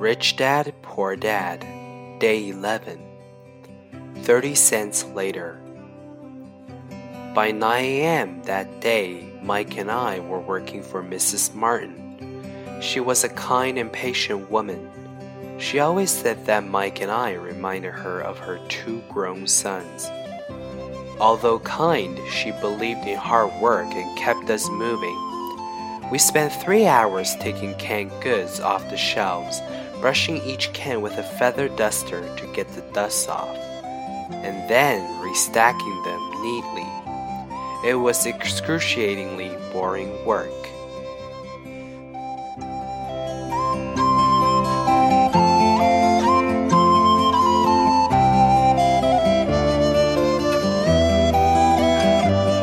Rich Dad, Poor Dad, Day 11. 30 cents later. By 9 a.m. that day, Mike and I were working for Mrs. Martin. She was a kind and patient woman. She always said that Mike and I reminded her of her two grown sons. Although kind, she believed in hard work and kept us moving. We spent three hours taking canned goods off the shelves, brushing each can with a feather duster to get the dust off, and then restacking them neatly. It was excruciatingly boring work.